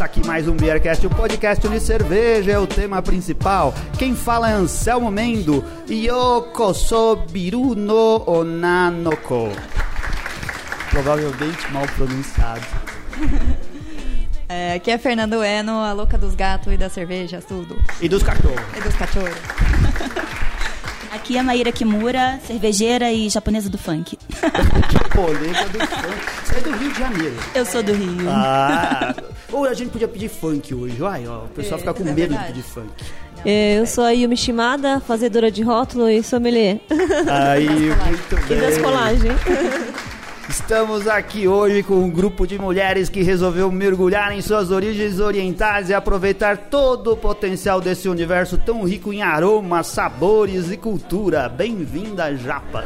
Começa aqui mais um Beercast, o podcast de cerveja é o tema principal. Quem fala é Anselmo Mendo e Yokoso no Onanoko. Provavelmente mal pronunciado. É, aqui é Fernando Eno, a louca dos gatos e das cervejas, tudo. E dos cachorros. E dos cachorros. Aqui é Maíra Kimura, cervejeira e japonesa do funk. que polêmica do funk. Você é do Rio de Janeiro. Eu sou do Rio. Ah, ou a gente podia pedir funk hoje. Ai, ó, o pessoal fica com é medo verdade. de pedir funk. É, Eu sou a Yumi Shimada, fazedora de rótulo e sommelier. Aí, muito E das bem. colagens. Estamos aqui hoje com um grupo de mulheres que resolveu mergulhar em suas origens orientais e aproveitar todo o potencial desse universo tão rico em aromas, sabores e cultura. Bem-vinda, Japas!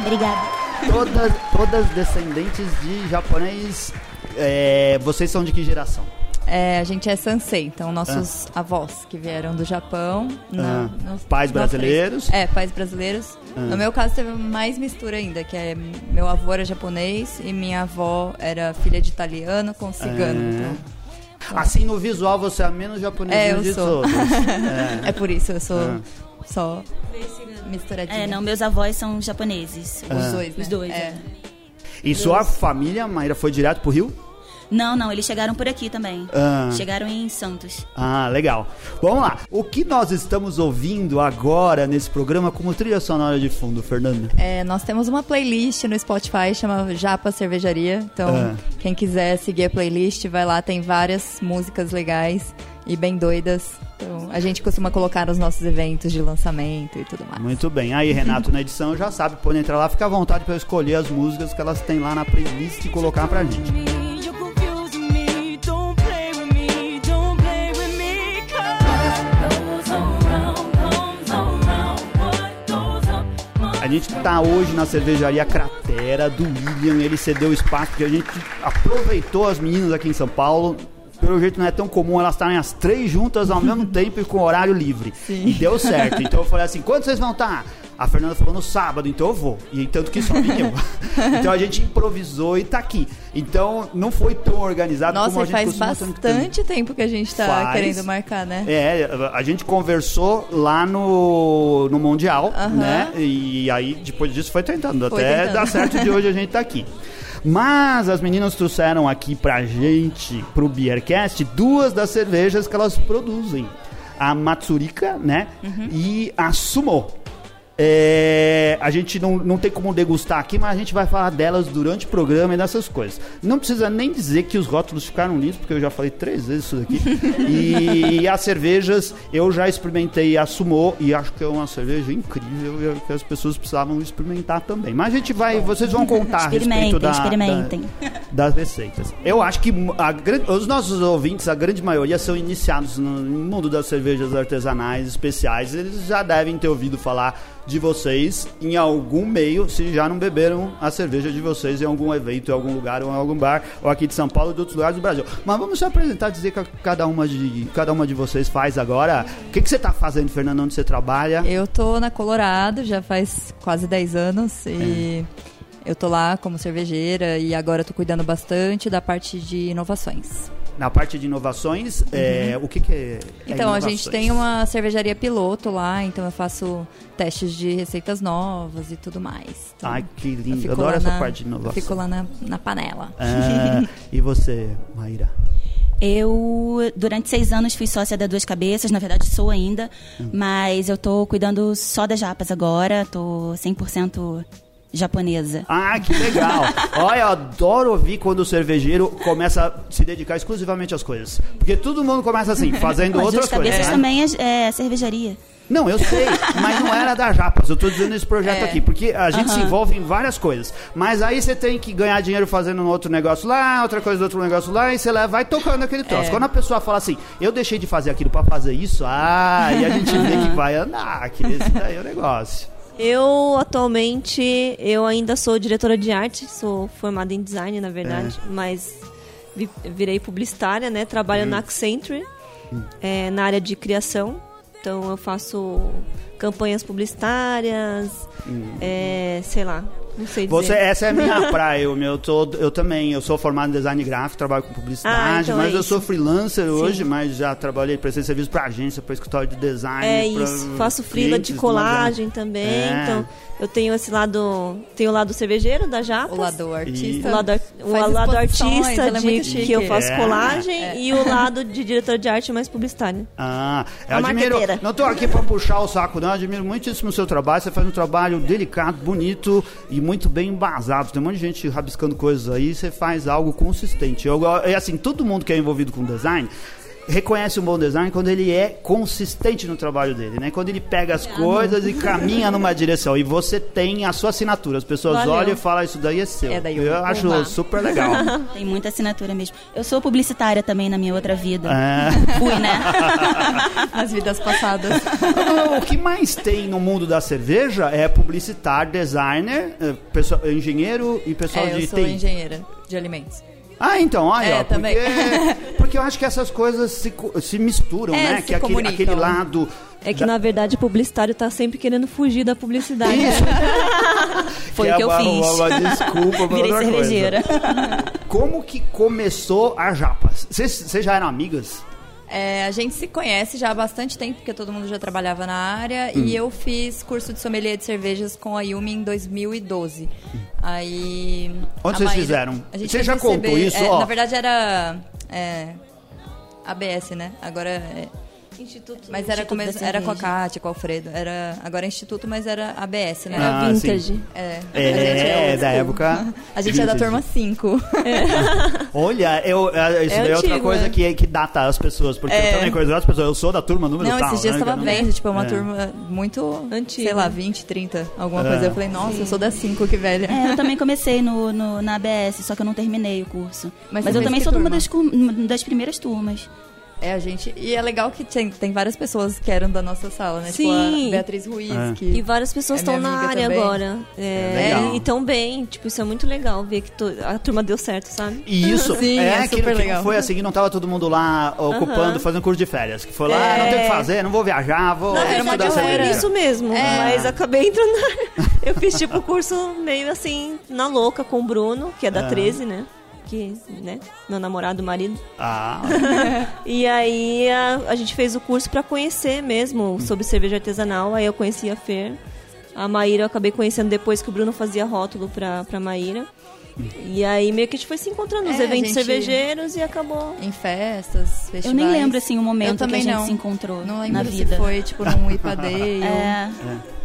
Obrigada. Todas, todas descendentes de japonês. É, vocês são de que geração? É, a gente é Sansei, então nossos avós que vieram do Japão. na- Ah, nos- pais nós três. brasileiros? É, pais brasileiros. Ah. No meu caso teve mais mistura ainda, que é meu avô era japonês e minha avó era filha de italiano com cigano. É. Então, Assim, no visual, você é a menos japonesa É, eu de sou. todos. é por isso eu sou Ah. só misturadinha. É, não, meus avós são japoneses. Os dois, né? Os dois, É. é. E sua família, Maíra, foi direto pro Rio? Não, não, eles chegaram por aqui também. Ah. Chegaram em Santos. Ah, legal. Vamos lá. O que nós estamos ouvindo agora nesse programa como trilha sonora de fundo, Fernanda? É, nós temos uma playlist no Spotify chama Japa Cervejaria. Então, Ah. quem quiser seguir a playlist, vai lá, tem várias músicas legais e bem doidas. Então, a gente costuma colocar nos nossos eventos de lançamento e tudo mais. Muito bem. Aí, Renato, na edição já sabe, pode entrar lá, fica à vontade para escolher as músicas que elas têm lá na playlist e colocar pra gente. A gente tá hoje na cervejaria Cratera do William. Ele cedeu espaço porque a gente aproveitou as meninas aqui em São Paulo. Pelo jeito não é tão comum elas estarem as três juntas ao mesmo tempo e com horário livre. E deu certo. Então eu falei assim: quando vocês vão estar? A Fernanda falou no sábado, então eu vou. E tanto que só vim eu. então a gente improvisou e tá aqui. Então não foi tão organizado Nossa, como a gente faz bastante tempo que a gente tá Faz. querendo marcar, né? É, a gente conversou lá no, no Mundial, Aham. né? E aí, depois disso, foi tentando. Foi até tentando. dar certo de hoje a gente tá aqui. Mas as meninas trouxeram aqui pra gente, pro Beercast, duas das cervejas que elas produzem. A Matsurika, né? Uhum. E a Sumo. É, a gente não, não tem como degustar aqui, mas a gente vai falar delas durante o programa e dessas coisas. Não precisa nem dizer que os rótulos ficaram lindos, porque eu já falei três vezes isso daqui. e as cervejas, eu já experimentei a Sumo e acho que é uma cerveja incrível e que as pessoas precisavam experimentar também. Mas a gente vai, vocês vão contar a respeito da, experimentem. da- das receitas. Eu acho que a os nossos ouvintes, a grande maioria, são iniciados no mundo das cervejas artesanais especiais. Eles já devem ter ouvido falar de vocês em algum meio, se já não beberam a cerveja de vocês em algum evento, em algum lugar, ou em algum bar, ou aqui de São Paulo ou de outros lugares do Brasil. Mas vamos se apresentar, dizer que cada uma de, cada uma de vocês faz agora. O que, que você está fazendo, Fernando, onde você trabalha? Eu tô na Colorado já faz quase 10 anos e É. eu tô lá como cervejeira e agora tô cuidando bastante da parte de inovações. Na parte de inovações, é, o que, que é, é Então, a gente tem uma cervejaria piloto lá, então eu faço testes de receitas novas e tudo mais. Então, Ai, que eu lindo. fico Eu adoro lá essa na- parte de inovação. eu Fico lá na, na panela. É, e você, Maíra? Eu, durante seis anos, fui sócia da Duas Cabeças. Na verdade, sou ainda. Mas eu tô cuidando só das japas agora. Tô 100% japonesa. Ah, que legal. Olha, eu adoro ouvir quando o cervejeiro começa a se dedicar exclusivamente às coisas. Porque todo mundo começa assim, fazendo Mas outras coisas. né? também é, é cervejaria. Não, eu sei, mas não era da Japas. Eu tô dizendo esse projeto É. aqui, porque a gente se Aham. envolve em várias coisas. Mas aí você tem que ganhar dinheiro fazendo um outro negócio lá, outra coisa do outro negócio lá, e você vai tocando aquele troço. É. Quando a pessoa fala assim, eu deixei de fazer aquilo pra fazer isso, ah, e a gente vê que vai andar, que esse daí é o negócio. Eu, atualmente, eu ainda sou diretora de arte, sou formada em design, na verdade, mas vi- virei publicitária, né? Trabalho na Accenture, é, na área de criação. Então, eu faço campanhas publicitárias, é, sei lá, Não sei Você, dizer. essa é a minha praia, eu, meu, eu, tô- eu também, eu sou formado em design gráfico, trabalho com publicidade, Ah, então mas é eu isso. sou freelancer hoje, mas já trabalhei, prestei serviço pra agência, pra escritório de design. É isso, faço frila de colagem também, É. então eu tenho esse lado, tenho o lado cervejeiro da Japa, O lado artista. o lado, o faz lado artista ela é de, que eu faço É. colagem e o lado de diretor de arte mais publicitário. Ah, eu A admiro. marqueteira. Não tô aqui pra puxar o saco, não. Eu admiro muitíssimo o seu trabalho. Você faz um trabalho delicado, bonito e muito bem embasado. Tem um monte de gente rabiscando coisas aí. Você faz algo consistente. Eu, é assim, todo mundo que é envolvido com design reconhece um bom design quando ele é consistente no trabalho dele, né? Quando ele pega as coisas e caminha numa direção. E você tem a sua assinatura. As pessoas Valeu. olham e falam, isso daí é seu. É da Yumi. eu acho super legal. Tem muita assinatura mesmo. Eu sou publicitária também na minha outra vida. É. Fui, né? Nas vidas passadas. o que mais tem no mundo da cerveja é publicitário, designer, eh, pessoal, engenheiro e pessoal É, eu de sou TI. engenheira de alimentos. Ah, então, olha, É, ó, também. porque, porque eu acho que essas coisas se, se misturam, É, né? se que aquele, aquele lado. É que da- na verdade o publicitário tá sempre querendo fugir da publicidade. Isso, Foi que o que eu fiz. Uma, desculpa Virei outra coisa. cervejeira. Como que começou a Japas? Vocês já eram amigas? É, a gente se conhece já há bastante tempo, porque todo mundo já trabalhava na área. Hum. E eu fiz curso de sommelier de cervejas com a Yumi em 2012. Aí. Onde vocês Maíra- fizeram? a gente Você já receber- contou isso, é, ó? Na verdade era. é, ABS, né? Agora é. Instituto, Mas era, Instituto era com a. Kátia, com o Alfredo. Era, agora é Instituto, mas era ABS, né? Ah, Era vintage. É, É, é old da época A gente é da vintage. turma 5. Olha, eu, é, isso É daí é outra antigo, coisa é. que, que data as pessoas, porque eu É. também conheço as pessoas, eu sou da turma número Não, tal. esses dias né, eu tava que eu não- vendo, tipo, é uma É. turma muito Antiga. sei lá, 20, 30, alguma É. coisa. Eu falei, nossa, eu sou da 5, que velha. É, eu também comecei no, no- na ABS, só que eu não terminei o curso. Mas Mas, eu também sou de uma turma? das, das primeiras turmas. É, a gente. E é legal que tem, tem várias pessoas que eram da nossa sala, né? Tipo Sim. a Beatriz Ruiz, É. que. E várias pessoas É estão minha na área também. agora. É, É, legal. e tão bem. Tipo, isso é muito legal ver que to- a turma deu certo, sabe? E isso, Sim, é, é que, super que legal. foi assim, que não tava todo mundo lá ocupando, Aham. fazendo curso de férias. Que foi lá, É. ah, não tem o que fazer, não vou viajar, vou Na verdade, eu era isso mesmo. É. Mas acabei entrando na... Eu fiz, tipo, o curso meio assim, na louca, com o Bruno, que é da Ah. 13, né? Que, né? Meu namorado, marido. Ah, E aí a, a gente fez o curso pra conhecer mesmo sobre cerveja artesanal. Aí eu conheci a Fer. A Maíra eu acabei conhecendo depois que o Bruno fazia rótulo pra, pra Maíra. E aí meio que a gente foi se encontrando nos É, eventos gente- cervejeiros e acabou. Em festas, festivais. Eu nem lembro, assim, o momento que a também gente não. se encontrou Não lembro na se vida. foi, tipo, num IPA Day ou... É,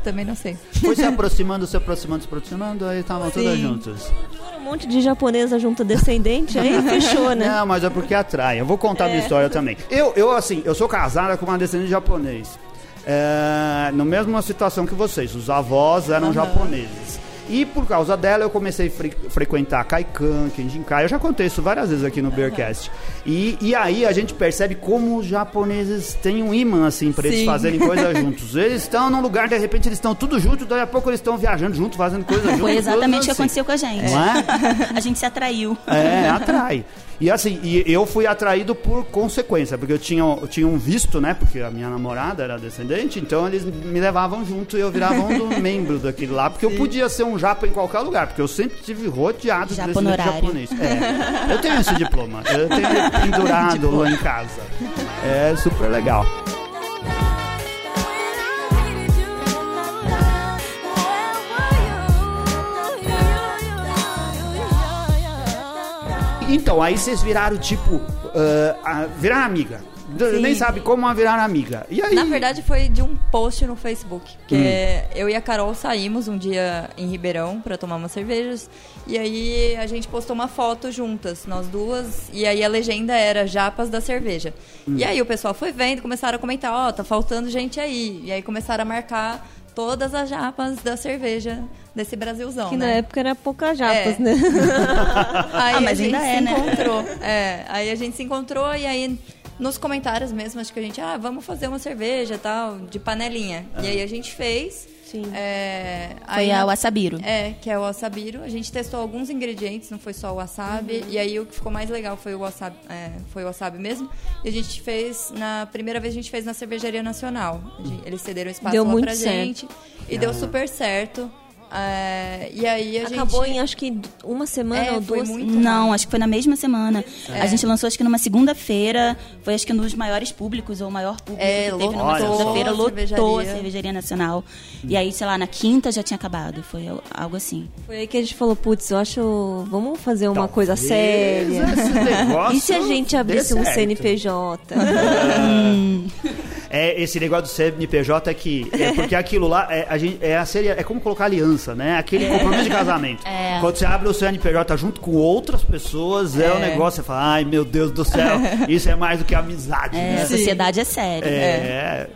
Também não sei. foi se aproximando, se aproximando, se aproximando, aí estavam todas juntas. Um monte de japonesa junto descendente, aí fechou, né? Não, mas é porque atrai. Eu vou contar a minha história também. Eu, eu, assim, eu sou casada com uma descendente de japonês. É, na mesma situação que vocês, os avós eram japoneses. E por causa dela eu comecei a fre- frequentar Kaikan, Kenjinkai. Eu já contei isso várias vezes aqui no Beercast. E, e aí a gente percebe como os japoneses têm um imã, assim, pra eles Sim. fazerem coisas juntos. Eles estão num lugar, de repente eles estão tudo juntos, daí a pouco eles estão viajando juntos, fazendo coisas juntos. foi exatamente o que assim. aconteceu com a gente. Não é? A gente se atraiu. É, atrai. E assim, e eu fui atraído por consequência, porque eu tinha, eu tinha um visto, né? Porque a minha namorada era descendente, então eles me levavam junto e eu virava um membro daquele lá, porque eu podia ser um japa em qualquer lugar, porque eu sempre tive rodeado de descendente japonês. É, eu tenho esse diploma, eu tenho pendurado lá em casa. É super legal. Então, aí vocês viraram tipo, a- viraram amiga. D- Nem sabe como virar amiga. E aí? Na verdade, foi de um post no Facebook. Porque Hum. eu e a Carol saímos um dia em Ribeirão pra tomar umas cervejas. E aí a gente postou uma foto juntas, nós duas. E aí a legenda era Japas da Cerveja. Hum. E aí o pessoal foi vendo, começaram a comentar: Ó, tá faltando gente aí. E aí começaram a marcar todas as japas da cerveja desse Brasilzão. Que na né? época era pouca japas, É. né? Aí Ah, mas a gente ainda se é, né? encontrou. É, aí a gente se encontrou e aí nos comentários mesmo, acho que a gente, ah, vamos fazer uma cerveja tal, de panelinha. E aí a gente fez. Sim. É, Foi aí a Wasabiro. É, que é o wasabiru. A gente testou alguns ingredientes, não foi só o wasabi. E aí o que ficou mais legal foi o wasabi, é, foi o wasabi mesmo. E a gente fez, na primeira vez a gente fez na Cervejaria Nacional. Gente- Eles cederam espaço Deu lá muito pra certo. gente. E deu super certo. É, e aí a Acabou gente... em acho que uma semana É, ou duas. muito Não, acho que foi na mesma semana. É. A gente lançou acho que numa segunda-feira. Foi acho que um dos maiores públicos, ou o maior público É, que teve numa lotou segunda-feira. a Lotou cervejaria. a cervejaria nacional. E aí, sei lá, na quinta já tinha acabado. Foi algo assim. Foi aí que a gente falou, putz, eu acho. Vamos fazer uma Talvez coisa séria. E se a gente abrisse um. CNPJ? É, esse negócio do CNPJ é que. É porque aquilo lá é, a gente, é, a seria, é como colocar aliança, né? Aquele compromisso de casamento. É. Quando você abre o CNPJ junto com outras pessoas, é, É. um negócio, você fala, ai meu Deus do céu, isso é mais do que amizade, É, né? a sociedade é séria. É.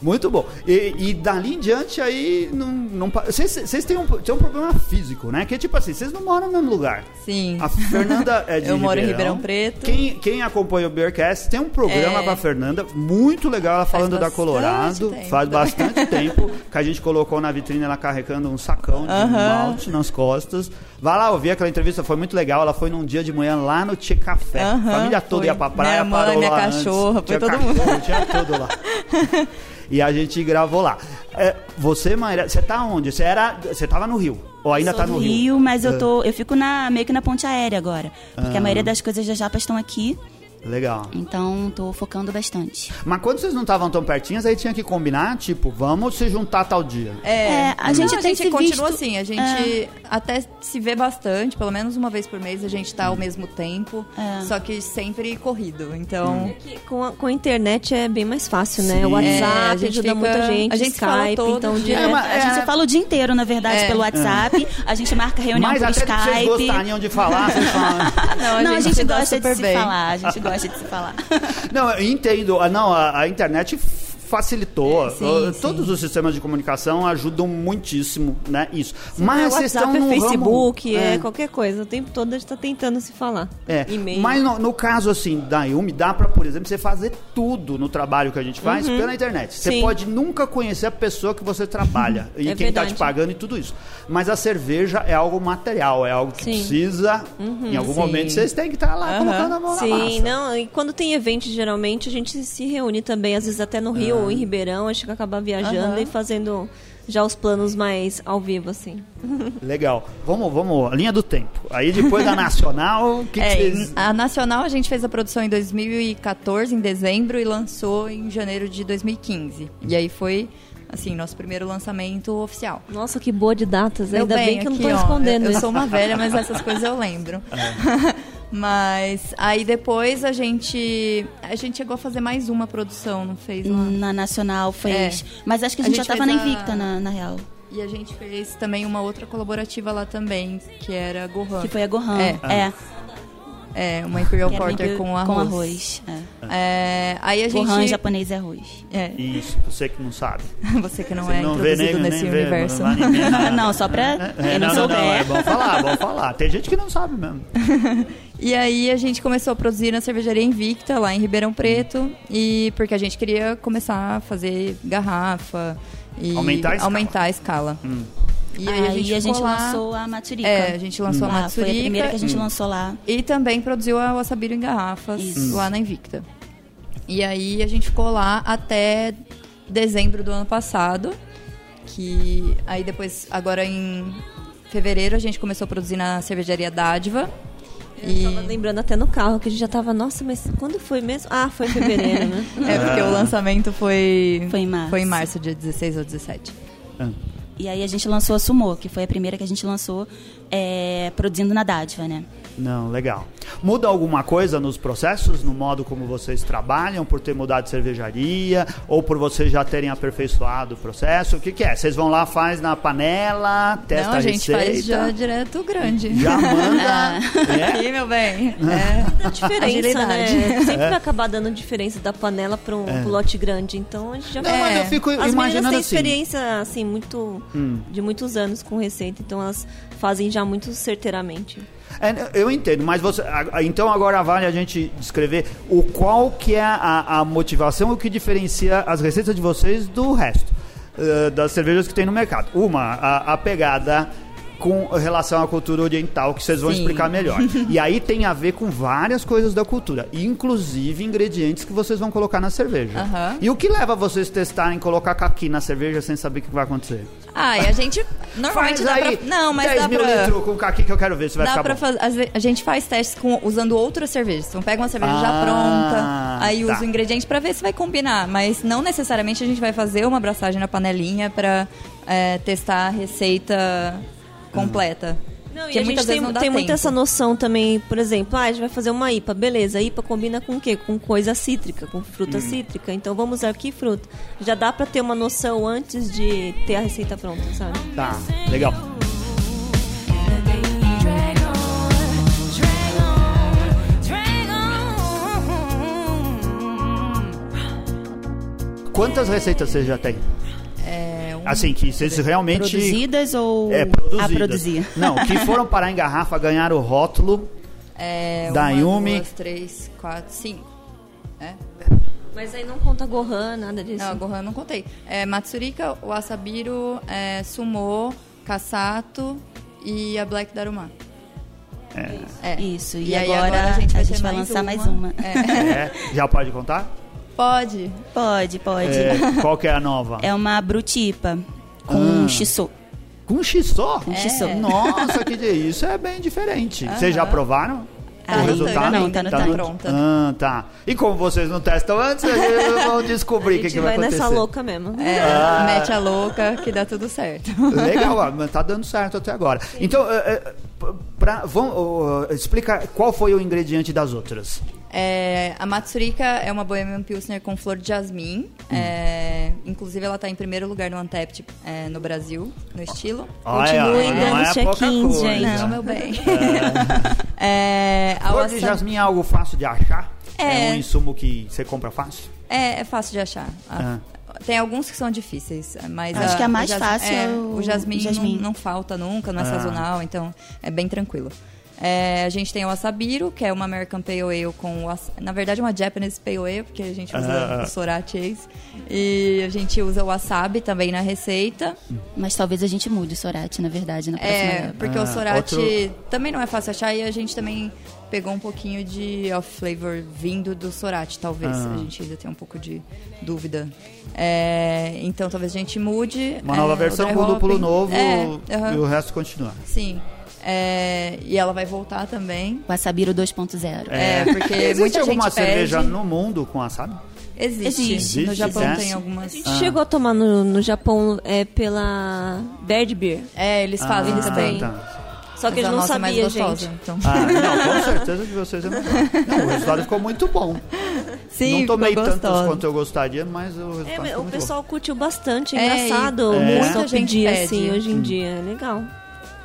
Muito bom. E, e dali em diante aí não. Vocês têm um, têm um problema físico, né? Que é tipo assim, vocês não moram no mesmo lugar. Sim. A Fernanda é de Eu moro em Ribeirão. Ribeirão Preto. Quem, quem acompanha o Beercast tem um programa É. com a Fernanda, muito legal, ela falando da Colorado. tempo. Faz bastante tempo que a gente colocou na vitrine ela carregando um sacão de Aham. malte nas costas. Vai lá ouvir aquela entrevista, foi muito legal. Ela foi num dia de manhã lá no Tchê Café. A Aham, família toda foi. ia pra praia, Minha mãe, parou minha lá cachorra, antes. foi Tinha todo mundo. cachorro, Tinha tudo lá. E a gente gravou lá. É, você, Maíra, você tá onde? Você era, você tava no Rio? Ou ainda Sou tá no Rio, mas eu É. tô. Eu fico na, meio que na ponte aérea agora. Porque Ah. a maioria das coisas da Japa estão aqui. Legal. Então tô focando bastante. Mas quando vocês não estavam tão pertinhos, aí tinha que combinar, tipo, vamos se juntar tal dia. É, a gente Não, tem a gente se continua visto- assim, a gente até se vê bastante, pelo menos uma vez por mês a gente tá ao mesmo tempo, É. só que sempre corrido. Então, Que com, a, com a internet é bem mais fácil, né? Sim. O WhatsApp É, a gente ajuda fica- muita gente, a gente Skype, todo então dia. direto. É, mas- A gente fala o dia inteiro, na verdade, É. pelo WhatsApp. A gente marca reunião Mas por até que vocês Skype. gostariam de falar, vocês falam. não, Não, a gente dá gosta de se falar. A gente gosta de se falar. Não, eu entendo. Ah, Não, a, a internet facilitou. É, sim, Uh, sim. Todos os sistemas de comunicação ajudam muitíssimo, né? Isso. é Mas vocês estão no é Facebook, ramo, é. qualquer coisa. O tempo todo a gente tá tentando se falar. É, E-mail. mas no, no caso assim da Yumi, dá pra, por exemplo, você fazer tudo no trabalho que a gente faz pela internet. Você Uhum. Sim. pode nunca conhecer a pessoa que você trabalha e É quem tá verdade. te pagando e tudo isso. Mas a cerveja é algo material, é algo que Sim. Uhum. precisa. em algum sim. momento vocês têm que estar lá Aham. colocando a mão na Sim, massa. não, e quando tem evento, geralmente a gente se reúne também, às vezes até no Rio ou em Ribeirão, a gente acaba viajando Aham. e fazendo já os planos mais ao vivo, assim. Legal. Vamos, vamos, linha do tempo. Aí depois da Nacional, o que, que É, vocês. a Nacional a gente fez a produção em 2014, em dezembro, e lançou em janeiro de 2015. E aí foi, assim, nosso primeiro lançamento oficial. Nossa, que boa de datas, Deu ainda bem, que eu não tô aqui, ó. escondendo Eu, eu isso. sou uma velha, mas essas coisas eu lembro. Mas aí depois a gente. A gente chegou a fazer mais uma produção, não fez uma. Na Nacional fez. É. Mas acho que a A gente, gente já tava fez na a- Invicta, na, na real. E a gente fez também uma outra colaborativa lá também, que era Gohan. Que foi a Gohan. É. É. É, uma Imperial Porter com arroz. Com arroz. É. É, aí a gente. Gohan em japonês é arroz. É, Isso, você que não sabe. você que não Você é não vê introduzido nem, nesse nem vê, universo. não ninguém, Ah, não, só pra É, quem não, não, não, souber. não, é bom falar, é bom falar. Tem gente que não sabe mesmo. E aí a gente começou a produzir na cervejaria Invicta, lá em Ribeirão Preto, e porque a gente queria começar a fazer garrafa e Aumentar a escala. aumentar a escala. Hum. E aí aí a gente, ficou lá- lançou a Maturica. É, a gente lançou a Lá, Foi a primeira que a gente Hum. lançou lá. e também produziu a Wasabiru em garrafas Isso. lá na Invicta. E aí a gente ficou lá até dezembro do ano passado, que aí depois, agora em fevereiro, a gente começou a produzir na cervejaria Dádiva. Eu tava lembrando até no carro que a gente já tava, nossa, mas quando foi mesmo? Ah, foi em fevereiro, né? É, porque o lançamento foi... Foi em março. Foi em março, dia 16 ou 17. E aí a gente lançou a Sumô, que foi a primeira que a gente lançou é, produzindo na Dádiva, né? Não, legal. Muda alguma coisa nos processos, no modo como vocês trabalham, por ter mudado de cervejaria, ou por vocês já terem aperfeiçoado o processo? O que, que é? Vocês vão lá, faz na panela, testa Não, a gente receita, faz já direto grande. já manda. é? Aqui, meu bem. É. Dá diferença, Agilidade. né? Sempre vai acabar dando diferença da panela para um pro lote grande. Então a gente já Não, mas É. eu fico As meninas imaginando têm assim. experiência, assim, muito... Hum. De muitos anos com receita, então elas fazem já muito certeiramente. É, eu entendo, mas você, então agora vale a gente descrever o qual que é a, a motivação, o que diferencia as receitas de vocês do resto eh, das cervejas que tem no mercado. Uma, a, a pegada com relação à cultura oriental, que vocês vão Sim. explicar melhor. e aí tem a ver com várias coisas da cultura, inclusive ingredientes que vocês vão colocar na cerveja. Aham. E o que leva vocês a testarem colocar caqui na cerveja sem saber o que vai acontecer? Ah, e a gente normalmente Faz dá aí pra... Não, mas 10 dá mil pra... litros com caqui que eu quero ver se vai Dá ficar ve- A gente faz testes com, usando outras cervejas. Então pega uma cerveja já Ah, pronta, aí tá. usa o ingrediente pra ver se vai combinar. Mas não necessariamente a gente vai fazer uma abraçagem na panelinha pra é, testar a receita completa. Não, Porque e a muitas gente vezes tem, não dá tem muito essa noção também, por exemplo, ah, a gente vai fazer uma IPA, beleza, a IPA combina com o quê? Com coisa cítrica, com fruta cítrica, então vamos usar que fruta? Já dá pra ter uma noção antes de ter a receita pronta, sabe? Tá, legal. Quantas receitas vocês já têm? É, Assim, que vocês realmente... Produzidas ou É, produzidas. a produzir? Não, que foram parar em garrafa, ganharam o rótulo. é, da uma, Yumi. duas, três, quatro, cinco. É? Mas aí não conta Gohan, nada disso. Não, a Gohan eu não contei. É, Matsurika, o Asabiru, é, Sumo, Kasato e a Black Daruma. É. Isso, e, aí agora, a gente vai, ter vai lançar mais uma. É. É, já pode contar? Pode. Pode, pode. É, qual que é a nova? É uma brutipa com Ah. shiso. Com xissó? Com É. shiso. Nossa, que delícia. Isso é bem diferente. Vocês já provaram? Ah, o resultado? não, tá no tá tanque. pronta. Ah, tá. E como vocês não testam antes, eles vão descobrir o que, que vai, vai acontecer. nessa louca mesmo. É, Ah. mete a louca que dá tudo certo. Legal, mas tá dando certo até agora. Então, é, é, pra, vamos, ó, explica qual foi o ingrediente das outras. É, a Matsurika é uma Bohemian Pilsner com flor de jasmim. Hum. É, inclusive, ela está em primeiro lugar no Antept é, no Brasil, no estilo. Continuem dando é coisa. gente. Não, meu bem. É, a Flor de jasmim é algo fácil de achar? É. um insumo que você compra fácil? É, é fácil de achar. A- Ah. Tem alguns que são difíceis, mas Acho que a o mais jas- fácil é, é o- o jasmim, o jasmim. Não, não falta nunca, não é Ah. sazonal, então é bem tranquilo. É, a gente tem o Asabiru, que é uma American Pale Ale com... was- Na verdade, é uma Japanese Pale Ale, porque a gente usa Ah. o Sorachi Ace. E a gente usa o wasabi também na receita. Mas talvez a gente mude o Sorate, na verdade, na próxima É, época. porque Ah, o Sorachi outro- também não é fácil achar e a gente também pegou um pouquinho de off-flavor vindo do Sorachi, talvez. Ah. A gente ainda tem um pouco de dúvida. É, então talvez a gente mude. Uma nova é, o versão com lúpulo hopping. novo É, e o resto continua. Sim. É, e ela vai voltar também. O Asabiro 2.0. É, porque Existe muita alguma gente cerveja pede. no mundo com wasabi? Existe. Existe. No Japão Existe. tem algumas. A gente chegou a tomar no, no Japão é, pela Bird Beer. É, eles fazem Ah, também. tá. Só que Mas a gente não é sabia, gostosa, gente. então. Ah, não, com certeza de vocês é melhor. Não, o resultado ficou muito bom. Sim, não tomei tantos quanto eu gostaria, mas o resultado É, o muito pessoal curtiu bastante, é É, engraçado. e- Muito muita gente pedir pede. assim hoje Hum. em dia. É legal.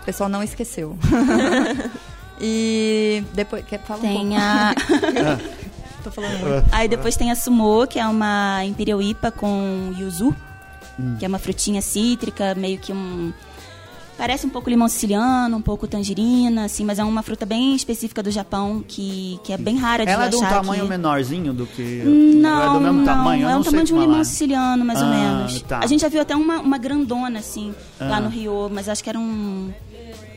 O pessoal não esqueceu. e depois. Quer falar um Tem pouco? a... Tô falando muito. Aí depois tem a Sumo, que é uma Imperial IPA com yuzu, Hum. que é uma frutinha cítrica, meio que um... Parece um pouco limão siciliano, um pouco tangerina, assim, mas é uma fruta bem específica do Japão, que, que é bem rara de Ela é de um tamanho aqui. menos do que. Não, é do mesmo não, tamanho? É não o tamanho de um limão siciliano, mais ou Ah, menos. tá. A gente já viu até uma, uma grandona, assim, lá Ah. no Rio, mas acho que era um...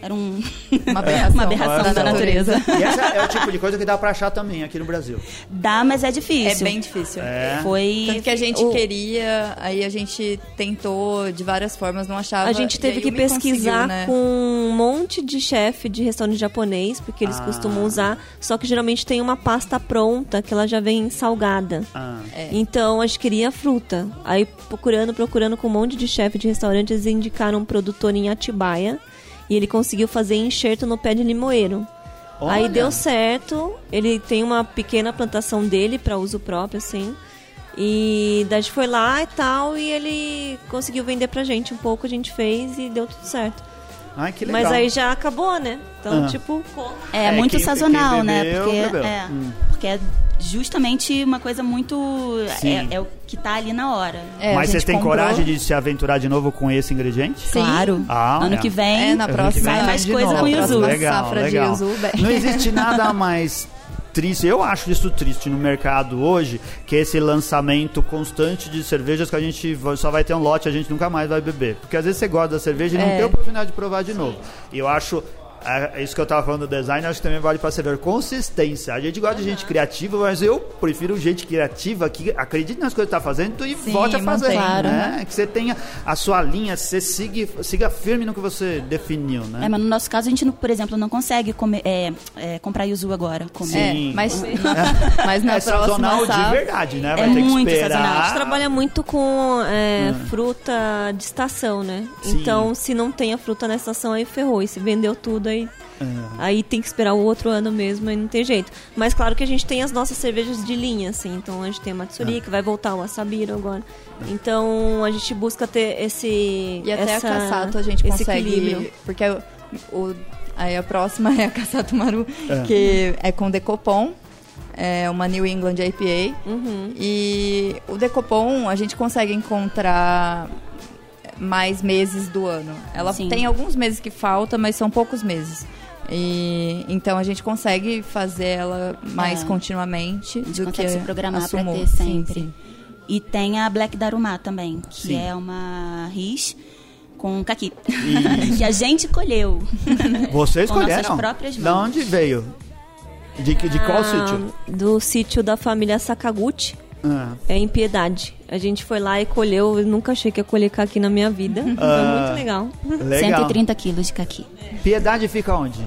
Era um... Uma aberração, Uma aberração da natureza. E essa é o tipo de coisa que dá pra achar também aqui no Brasil. Dá, mas é É difícil. bem difícil. É. Foi... Tanto que a gente o- queria, aí a gente tentou de várias formas, não achava. A gente teve que pesquisar né? com um monte de chefe de restaurante japonês, porque eles Ah. costumam usar. Só que geralmente tem uma pasta pronta, que ela já vem salgada. Ah, É. Então a gente queria fruta. Aí procurando, procurando com um monte de chefe de restaurante, eles indicaram um produtor em Atibaia. E ele conseguiu fazer enxerto no pé de limoeiro. Aí Olha. deu certo. Ele tem uma pequena plantação dele para uso próprio, assim. E daí a gente foi lá e tal, e ele conseguiu vender pra gente um pouco, a gente fez e deu tudo certo. Ai, que legal. Mas aí já acabou, né? Então, Ah. tipo, É, É, muito quem- sazonal, quem né? bebeu, Porque bebeu. é, Hum. porque é justamente uma coisa muito. Sim. É, é o que tá ali na hora. É, Mas vocês têm coragem de se aventurar de novo com esse ingrediente? Sim. Claro. Ah, ano é. que vem. É, na próxima- vou Sai mais coisa novo. com yuzu. Legal, safra legal. de yuzu. Não existe nada mais triste, eu acho isso triste no mercado hoje, que é esse lançamento constante de cervejas que a gente vai- só vai ter um lote e a gente nunca mais vai beber. Porque às vezes você gosta da cerveja e não É. tem a oportunidade de provar de novo. E eu acho. É isso que eu tava falando do design, acho que também vale pra cerveja. Consistência. A gente gosta de gente criativa, mas eu prefiro gente criativa que acredite nas coisas que tá fazendo e Sim, volte a fazer. Claro. né? Que você tenha a sua linha, você siga, siga firme no que você definiu, né? É, mas no nosso caso, a gente, não- por exemplo, não consegue comer, é, é, comprar yuzu agora. Comer. É, Sim. mas na, mas na é próxima sazonal de verdade, né? Vai É ter muito que esperar. sazonal. A gente trabalha muito com é, fruta de estação, né? Sim. Então, se não tem a fruta na estação, aí ferrou. E se vendeu tudo, aí, É. aí tem que esperar o outro ano mesmo, aí não tem jeito. Mas claro que a gente tem as nossas cervejas de linha, assim. Então, a gente tem a Matsuri, que vai voltar o Asabiro agora. Então, a gente busca ter esse E até essa, a Cassato a gente esse consegue. equilíbrio. Porque o, aí a próxima é a Cassato Maru, que é com Decopom. É uma New England IPA. Uhum. E o Decopom a gente consegue encontrar mais meses do ano. Ela Sim. tem alguns meses que falta, mas são poucos meses. E então a gente consegue fazer ela mais É. continuamente A gente do consegue que se programar a pra Sumo. ter Sim, sempre. sim. E tem a Black Darumá também, que Sim. é uma RIS com caqui. Que a gente colheu. Vocês nossas próprias Da mãos. onde veio? De, que- de qual Ah, sítio? Do sítio da família Sakaguchi. Ah, É em Piedade. A gente foi lá e colheu. Eu nunca achei que ia colher caqui na minha vida. Foi Ah. muito legal. legal. 130 quilos de caqui. Piedade fica onde?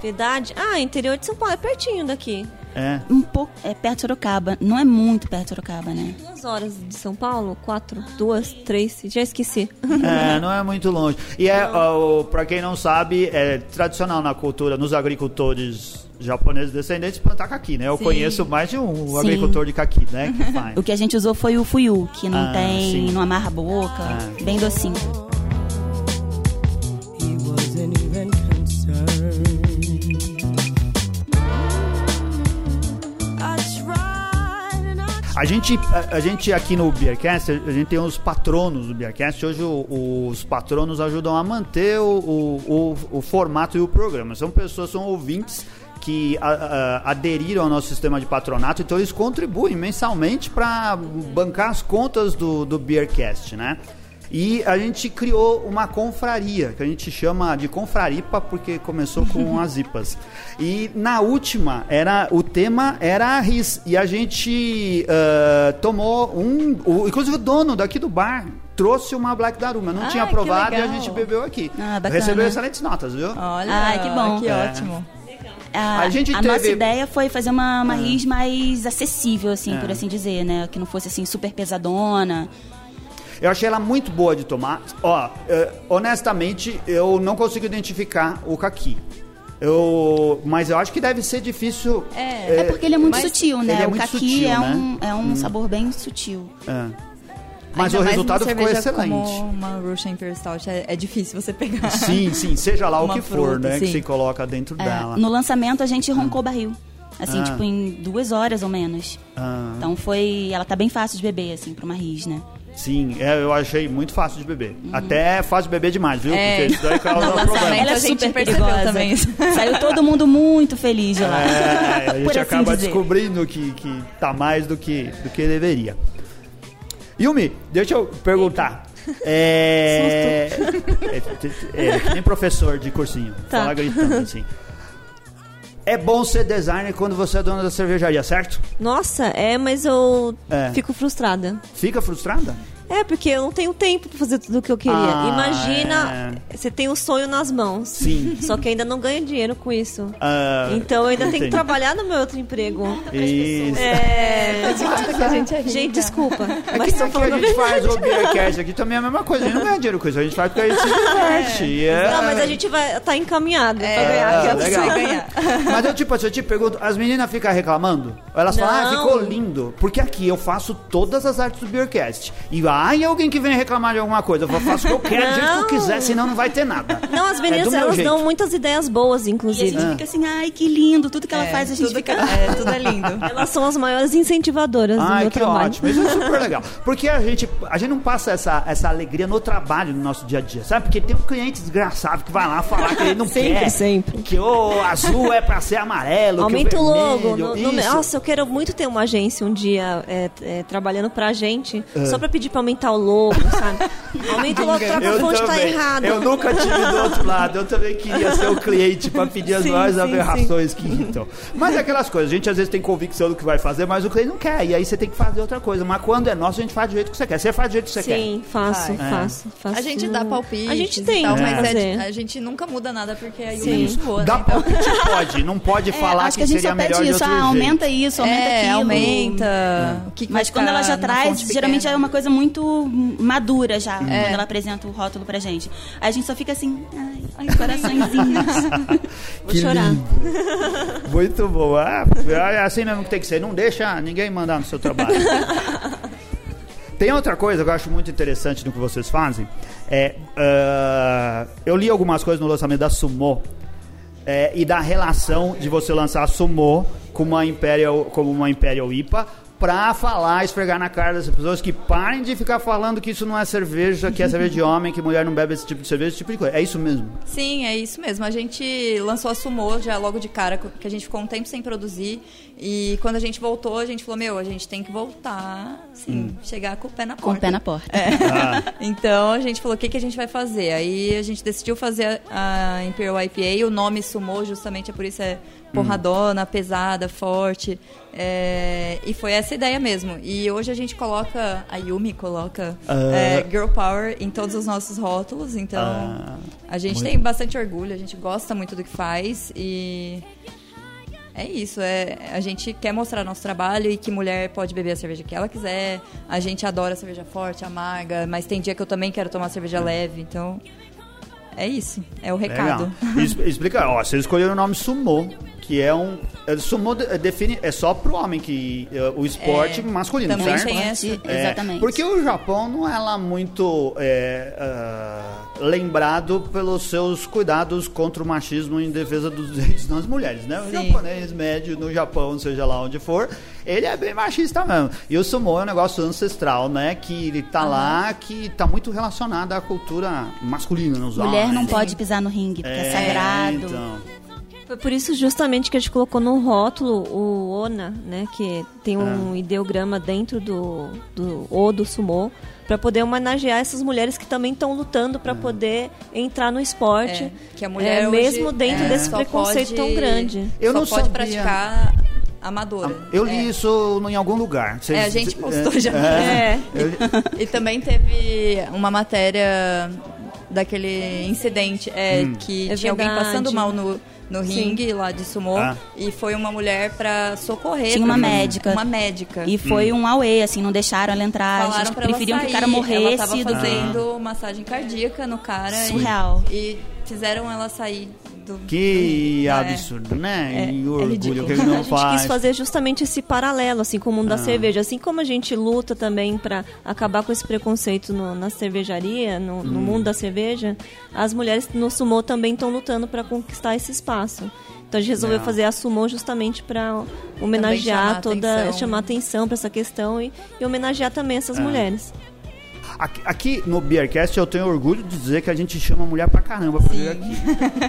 Piedade? Ah, interior de São Paulo. É pertinho daqui. É. Um pouco. É perto de Sorocaba. Não é muito perto de Sorocaba, né? Duas horas de São Paulo? Quatro? Duas? Três? Já esqueci. É, não é muito longe. E é, ó, pra quem não sabe, é tradicional na cultura, nos agricultores japoneses descendentes, plantar caqui, né? Eu Sim. conheço mais de um Sim. agricultor de caqui, né? Que faz. O que a gente usou foi o fuyu, que não Ah, tem. sim. não amarra a boca. Ah. Bem docinho. A gente, a, a gente aqui no Beercast, a gente tem os patronos do Beercast. Hoje o- os patronos ajudam a manter o, o, o- o formato e o programa. São pessoas, são ouvintes que a- a- aderiram ao nosso sistema de patronato, então eles contribuem mensalmente para bancar as contas do, do Beercast, né? E a gente criou uma confraria, que a gente chama de confraripa, porque começou com as IPAs. E na última, era o tema era a RIS. E a gente ah, tomou um. O, inclusive o dono daqui do bar trouxe uma Black Daruma. Não Ah, tinha provado e a gente bebeu aqui. Ah. Recebeu excelentes notas, viu? Olha, Ai, que bom. Que É. ótimo. A, A gente a teve- nossa ideia foi fazer uma, uma Ah. RIS mais acessível, assim, É. por assim dizer, né? Que não fosse assim super pesadona. Eu achei ela muito boa de tomar. Ó, eh, honestamente, eu não consigo identificar o caqui. Eu, mas eu acho que deve ser difícil. É. É, porque ele é muito sutil, né? é o caqui sutil, é, né? um, é um sabor bem sutil. é. Mas Ainda o mais resultado ficou excelente. Como uma Russian Imperial Stout é, é difícil você pegar. Sim, sim, seja lá o que for, fruta, né? Que sim. se coloca dentro É, dela. no lançamento a gente roncou o barril. Assim, Ah. tipo, em duas horas ou menos. Ah, Então foi. Ela tá bem fácil de beber, assim, pra uma RIS, né? sim, é, eu achei muito fácil de beber. Até é fácil de beber demais, viu? É. Porque isso daí causa No problema. Ela é a gente super percebeu perigosa. também isso. Saiu todo mundo muito feliz de lá. É, a gente assim acaba dizer. descobrindo que, que tá mais do que, do que deveria. Yumi, deixa eu perguntar. É, é, é, que nem professor de cursinho. Tá. Fala gritando assim. É bom ser designer quando você é dona da cervejaria, certo? Nossa, é, mas eu É. fico frustrada. Fica frustrada? É, porque eu não tenho tempo pra fazer tudo o que eu queria. Ah, Imagina, você tem o sonho nas mãos. Sim. Só que ainda não ganha dinheiro com isso. Ah, Então eu ainda tenho que entendi. trabalhar no meu outro emprego. Isso. É. a gente é. Gente, desculpa. É Mas que tô aqui a falando gente faz o Beercast aqui também é a mesma coisa. A gente não ganha dinheiro com isso. A gente faz porque a gente se diverte. E é- Não, mas a gente vai tá encaminhado É, pra ganhar aquela legal. ganhar. Mas eu, tipo, assim, eu te pergunto, as meninas ficam reclamando? Elas falam, ah, Não. ficou lindo. Porque aqui eu faço todas as artes do Beercast. E ai, alguém que vem reclamar de alguma coisa. Eu faço o que eu quero, do jeito que eu Não. quiser, senão não vai ter nada. Não, as É meninas, do meu elas jeito. dão muitas ideias boas, E a inclusive. gente fica assim, ai, que lindo. Tudo que ela É, faz, a gente tudo fica... que- é, tudo é lindo. Elas são as maiores incentivadoras do Ai, meu que trabalho. ótimo. Isso é super legal. Porque a gente, a gente não passa essa, essa alegria no trabalho, no nosso dia a dia, sabe? Porque tem um cliente desgraçado que vai lá falar que ele não Sempre, quer. sempre. Que o azul é pra ser amarelo. Aumenta o o logo. no- no- nossa, eu quero muito ter uma agência um dia é, é, trabalhando pra gente, É. só pra pedir pra aumentar o logo, sabe? Aumenta o logo, troca a fonte, tá errado. Eu nunca tive do outro lado. Eu também queria ser o cliente pra pedir as Sim, maiores sim, aberrações que irritam. Mas é aquelas coisas, a gente às vezes tem convicção do que vai fazer, mas o cliente não quer. E aí você tem que fazer outra coisa. Mas quando é nosso, a gente faz do jeito que você quer. Você faz do jeito que você Sim, faço, Vai. faço, faço. A gente dá palpite. A gente tem tal, que mas é- a gente nunca muda nada porque a Yumi Sim. é muito boa, quer. Dá né? Então- palpite pode, não pode É, falar acho que a gente seria só pede melhor de isso. outro Ah, jeito. aumenta isso, aumenta é, aquilo. aumenta. O que que Mas quando ela já traz, geralmente pequena? é uma coisa muito madura já, É. quando ela apresenta o rótulo pra gente. Aí a gente só fica assim, ai, ai coraçõezinhos. Vou chorar. Muito bom. Ah, é assim mesmo que tem que ser. Não deixa ninguém mandar no seu trabalho. Tem outra coisa que eu acho muito interessante no que vocês fazem. É, ah, eu li algumas coisas no lançamento da Sumo é, e da relação de você lançar a Sumo como uma Imperial, como uma Imperial IPA pra falar, esfregar na cara das pessoas que parem de ficar falando que isso não é cerveja, que é cerveja de homem, que mulher não bebe esse tipo de cerveja, esse tipo de coisa. É isso mesmo. Sim, é isso mesmo. A gente lançou a Sumô já logo de cara, que a gente ficou um tempo sem produzir. E quando a gente voltou, a gente falou, meu, a gente tem que voltar, assim, chegar com o pé na porta. Com o pé na porta. Ah, Então a gente falou, o que, que a gente vai fazer? Aí a gente decidiu fazer a Imperial IPA, o nome Sumô justamente é por isso é porradona, pesada, forte. é, e foi essa ideia mesmo. E hoje a gente coloca, a Yumi coloca Ah. é, Girl Power em todos os nossos rótulos, então Ah, a gente muito tem bastante orgulho, a gente gosta muito do que faz e é isso, é, a gente quer mostrar nosso trabalho e que mulher pode beber a cerveja que ela quiser. A gente adora cerveja forte, amarga, mas tem dia que eu também quero tomar cerveja leve, então é isso, é o recado. Legal. Explica, ó, vocês escolheram o nome Sumo, que é um. é, Sumo de- define. É só pro homem que. é, o esporte É, masculino, também certo? tem. É, Exatamente. porque o Japão não é lá muito é, ah, lembrado pelos seus cuidados contra o machismo em defesa dos direitos das mulheres, né? O Sim. japonês médio no Japão, seja lá onde for, ele é bem machista mesmo. E o sumo é um negócio ancestral, né? Que ele tá lá, que tá muito relacionado à cultura masculina nos Mulher não homens. pode pisar no ringue, porque é, É, sagrado. então. Foi por isso justamente que a gente colocou no rótulo o Ona, né? Que tem um Ah. ideograma dentro do, do O do sumô, para poder homenagear essas mulheres que também estão lutando Ah. para poder entrar no esporte. É, que a mulher é, hoje, mesmo dentro é, desse preconceito pode- tão grande. Eu só não pode sabia. praticar amadora. Eu li É. isso em algum lugar. Vocês- É, a gente postou é, já. É. eu- E também teve uma matéria daquele incidente é, Hum. que É tinha alguém verdade. passando mal no, no Sim. ringue lá de sumô Ah. e foi uma mulher pra socorrer. Tinha uma médica. Uma médica. E foi um away, assim, não deixaram ela entrar. Falaram ela preferiam sair. que o cara Ela morresse tava do que. fazendo massagem cardíaca no cara. e- Surreal. E, fizeram ela sair do... Que É. absurdo, né? É, e é orgulho ridículo. que ele A não gente faz. quis fazer justamente esse paralelo, assim, com o mundo da Ah. cerveja. Assim como a gente luta também para acabar com esse preconceito no- na cervejaria, no, Hum. no mundo da cerveja, as mulheres no sumô também estão lutando para conquistar esse espaço. Então a gente resolveu Legal. fazer a sumô justamente para homenagear chamar toda, atenção. chamar atenção para essa questão e, e homenagear também essas Ah. mulheres. Aqui, aqui no Beercast eu tenho orgulho de dizer que a gente chama mulher pra caramba pra vir aqui.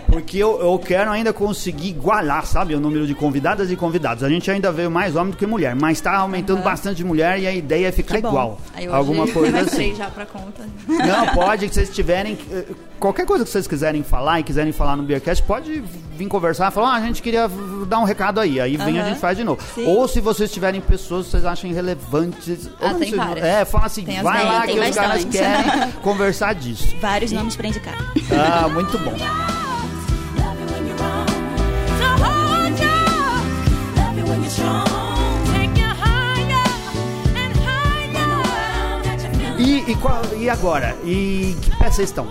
Porque eu, eu quero ainda conseguir igualar, sabe, o número de convidadas e convidados. A gente ainda veio mais homem do que mulher, mas tá aumentando bastante de mulher e a ideia é ficar igual. Aí Alguma coisa assim. já pra conta. Não, pode, que vocês tiverem. eh, Qualquer coisa que vocês quiserem falar e quiserem falar no Beercast, pode vir conversar, falar, ah, a gente queria dar um recado aí. Aí vem a Aham. gente faz de novo. Sim. Ou se vocês tiverem pessoas que vocês acham relevantes. Ah, tem várias. É, fala assim, Tem vai lá que os caras querem conversar disso. Vários nomes pra indicar. Ah, muito bom. E, e, qual- e agora? E que pé vocês estão?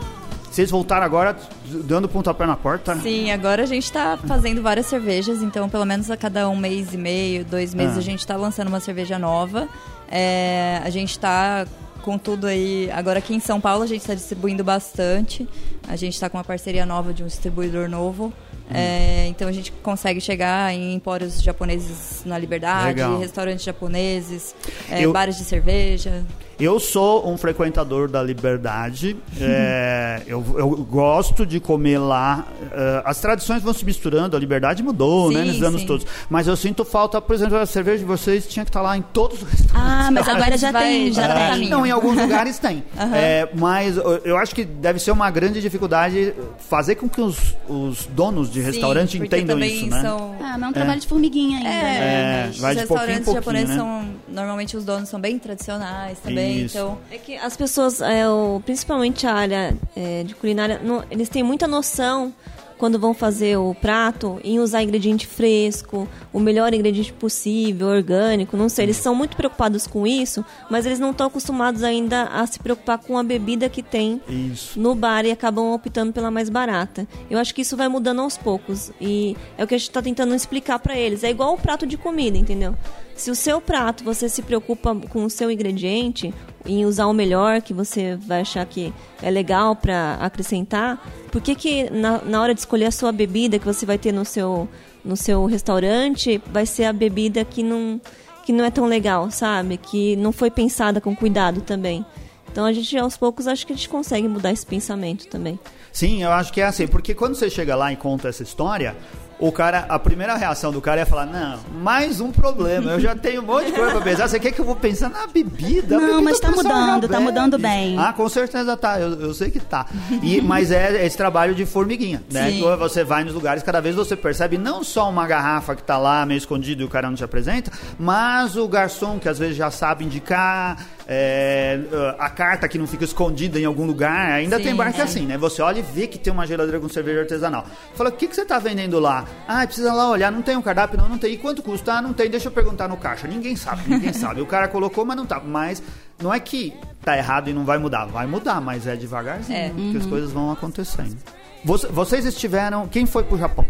Vocês voltaram agora dando pontapé na porta? Sim, agora a gente tá fazendo várias cervejas, então pelo menos a cada um mês e meio, dois meses, Ah. a gente tá lançando uma cerveja nova. É, a gente tá com tudo aí. Agora aqui em São Paulo a gente está distribuindo bastante. A gente está com uma parceria nova de um distribuidor novo. Hum. É, então a gente consegue chegar em empórios japoneses na Liberdade, Legal. restaurantes japoneses, é, Eu- bares de cerveja. Eu sou um frequentador da Liberdade. é, eu, eu gosto de comer lá. é, as tradições vão se misturando, a Liberdade mudou, Sim, né, nos anos sim. todos. Mas eu sinto falta, por exemplo, a cerveja de vocês tinha que estar lá em todos os restaurantes. Ah, mas agora já Vai- tem, já tá tem. caminho. Não, em alguns lugares tem. É, mas eu- acho que deve ser uma grande dificuldade fazer com que os, os donos de restaurante Sim, entendam isso, né? São, Ah, mas é um trabalho de formiguinha ainda. É, né? É, Mas- vai os de restaurantes pouquinho, japoneses né? são. Normalmente os donos são bem tradicionais também, Isso. então. É que as pessoas, é, o- principalmente a área é, de culinária, eles têm muita noção quando vão fazer o prato em usar ingrediente fresco, o melhor ingrediente possível, orgânico, não sei. Eles são muito preocupados com isso, mas eles não estão acostumados ainda a se preocupar com a bebida que tem Isso. no bar e acabam optando pela mais barata. Eu acho que isso vai mudando aos poucos e é o que a gente está tentando explicar para eles. É igual o prato de comida, entendeu? Se o seu prato você se preocupa com o seu ingrediente em usar o melhor que você vai achar que é legal para acrescentar, por que que na, na hora de escolher a sua bebida que você vai ter no seu no seu restaurante vai ser a bebida que não que não é tão legal, sabe? Que não foi pensada com cuidado também. Então a gente aos poucos acho que a gente consegue mudar esse pensamento também. Sim, eu acho que é assim, porque quando você chega lá e conta essa história, o cara, a primeira reação do cara é falar: Não, mais um problema, eu já tenho um monte de coisa pra pensar. Você quer que eu vou pensar na bebida? Não, bebida mas tá mudando, tá mudando bem. Ah, com certeza tá, eu, eu sei que tá. E, mas é esse trabalho de formiguinha, né? Sim. Que Você vai nos lugares, cada vez você percebe não só uma garrafa que tá lá meio escondido e o cara não te apresenta, mas o garçom que às vezes já sabe indicar. É, a carta que não fica escondida em algum lugar, ainda Sim, tem bar que é sim. assim, né? Você olha e vê que tem uma geladeira com cerveja artesanal. Fala, o que, que você tá vendendo lá? Ah, precisa lá olhar, não tem um cardápio? Não, não tem. E quanto custa? Ah, não tem, deixa eu perguntar no caixa. Ninguém sabe, ninguém sabe. O cara colocou, mas não tá. Mas não é que tá errado e não vai mudar. Vai mudar, mas é devagarzinho É. que as coisas vão acontecendo. Você- vocês estiveram... Quem foi pro Japão?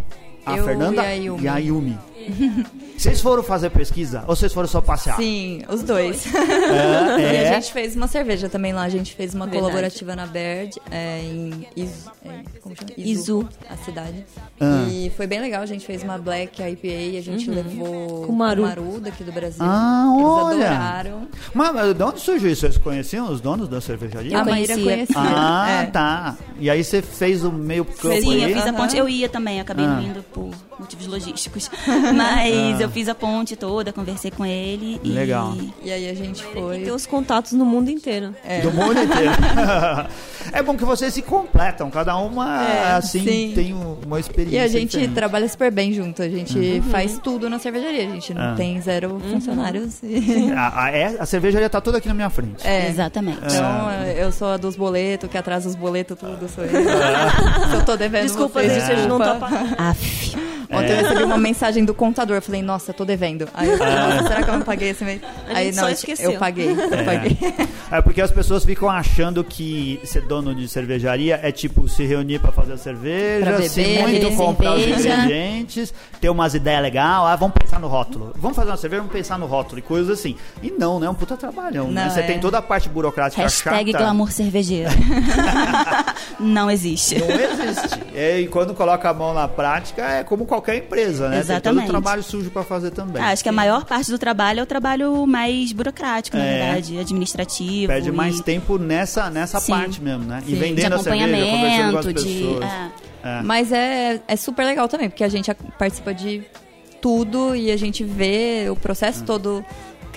A Eu Fernanda e a Yumi. e a Yumi. Vocês foram fazer pesquisa ou vocês foram só passear? Sim, os dois. É, E é. a gente fez uma cerveja também lá. A gente fez uma Verdade. colaborativa na Baird, é, em Izu, é, como chama? Izu. a cidade. Ah. E foi bem legal. A gente fez uma Black IPA. A gente levou Com Maru. daqui do Brasil. Ah, Eles olha. adoraram. Mas, mas de onde surgiu isso? Vocês conheciam os donos da cervejaria? a Maíra conhecia. conhecia. Ah, é. tá. E aí você fez o meio campo Sim, aí? eu fiz a ponte. Eu ia também, acabei Ah. não indo por motivos logísticos. Mas eu fiz a ponte toda, conversei com ele. e- Legal. E aí a gente E foi. tem os contatos no mundo inteiro. É. Do mundo inteiro. é bom que vocês se completam. Cada uma, É, assim, sim. tem um- uma experiência E a gente diferente. trabalha super bem junto. A gente Uhum. faz tudo na cervejaria. A gente não Ah. tem zero funcionários. e- A, a- é- a cervejaria tá toda aqui na minha frente. É. Exatamente. Então, eu sou a dos boletos, que atrasa os boletos, tudo. Sou eu. Eu tô devendo Desculpa, vocês, gente, a gente não tá pagando. Ontem eu recebi uma mensagem do contador. Eu falei, nossa, eu tô devendo. Aí eu falei, nossa, será que eu não paguei esse mês? Aí não, esqueceu. eu paguei, eu paguei. É porque as pessoas ficam achando que ser dono de cervejaria é tipo se reunir pra fazer a cerveja, Pra se beber, muito beber comprar os ingredientes, ter umas ideias legais, ah, vamos pensar no rótulo. Vamos fazer uma cerveja, vamos pensar no rótulo e coisas assim. E não, né? É um puta trabalhão. né? Não, Você é. tem toda a parte burocrática Hashtag chata. glamour cervejeiro. não existe. Não existe. É, e quando coloca a mão na prática, é como qualquer empresa, né? Tem Exatamente. todo o trabalho sujo pra fazer também. Ah, acho que a maior parte do trabalho é o trabalho mais burocrático, na É. verdade, administrativo. Perde mais e tempo nessa, nessa Sim. parte mesmo, né? E Sim. vendendo de a cerveja, conversando com as acompanhamento, de. pessoas. é. É. Mas é, é super legal também, porque a gente participa de tudo e a gente vê o processo todo